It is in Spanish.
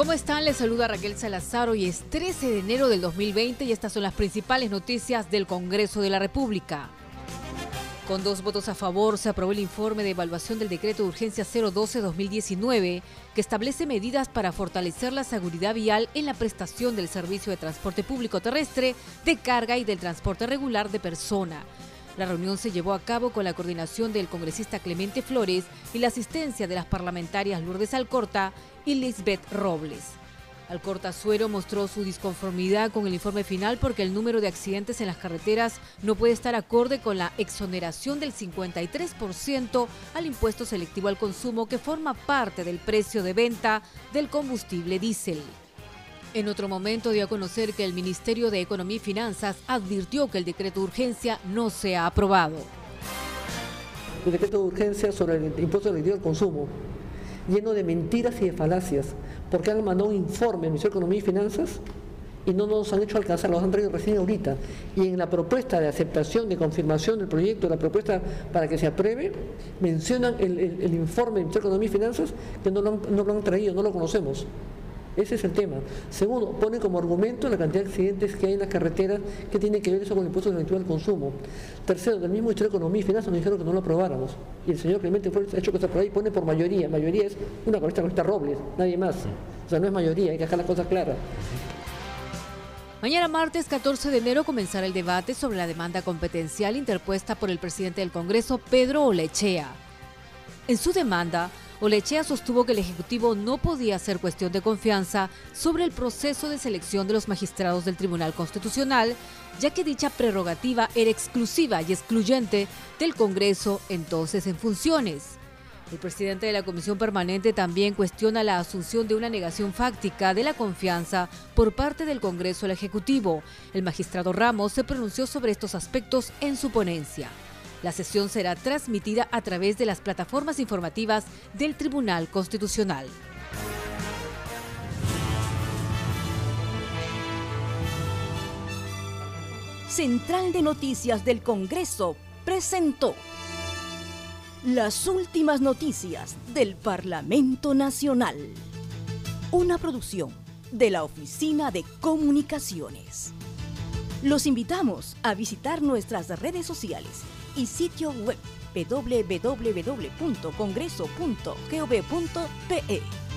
¿Cómo están? Les saluda Raquel Salazar. Hoy es 13 de enero del 2020 y estas son las principales noticias del Congreso de la República. Con dos votos a favor se aprobó el informe de evaluación del decreto de urgencia 012-2019 que establece medidas para fortalecer la seguridad vial en la prestación del servicio de transporte público terrestre, de carga y del transporte regular de persona. La reunión se llevó a cabo con la coordinación del congresista Clemente Flores y la asistencia de las parlamentarias Lourdes Alcorta y Lisbeth Robles. Alcorta Suero mostró su disconformidad con el informe final porque el número de accidentes en las carreteras no puede estar acorde con la exoneración del 53% al impuesto selectivo al consumo que forma parte del precio de venta del combustible diésel. En otro momento dio a conocer que el Ministerio de Economía y Finanzas advirtió que el decreto de urgencia no se ha aprobado. El decreto de urgencia sobre el impuesto selectivo al consumo lleno de mentiras y de falacias, porque han mandado un informe al Ministerio de Economía y Finanzas y no nos han hecho alcanzar, los han traído recién ahorita. Y en la propuesta de aceptación, de confirmación del proyecto, la propuesta para que se apruebe, mencionan el, informe del Ministerio de Economía y Finanzas que no lo han traído, no lo conocemos. Ese es el tema. Segundo, pone como argumento la cantidad de accidentes que hay en las carreteras que tiene que ver eso con el impuesto selectivo al consumo. Tercero, del mismo Ministerio de Economía y Finanzas nos dijeron que no lo aprobáramos. Y el señor Clemente Flores ha hecho cosas por ahí y pone por mayoría. Mayoría es una correcta está Robles, nadie más. O sea, no es mayoría, hay que dejar las cosas claras. Mañana martes 14 de enero comenzará el debate sobre la demanda competencial interpuesta por el presidente del Congreso, Pedro Olechea. En su demanda, Olechea sostuvo que el Ejecutivo no podía ser cuestión de confianza sobre el proceso de selección de los magistrados del Tribunal Constitucional, ya que dicha prerrogativa era exclusiva y excluyente del Congreso entonces en funciones. El presidente de la Comisión Permanente también cuestiona la asunción de una negación fáctica de la confianza por parte del Congreso al Ejecutivo. El magistrado Ramos se pronunció sobre estos aspectos en su ponencia. La sesión será transmitida a través de las plataformas informativas del Tribunal Constitucional. Central de Noticias del Congreso presentó las últimas noticias del Parlamento Nacional. Una producción de la Oficina de Comunicaciones. Los invitamos a visitar nuestras redes sociales y sitio web www.congreso.gov.pe.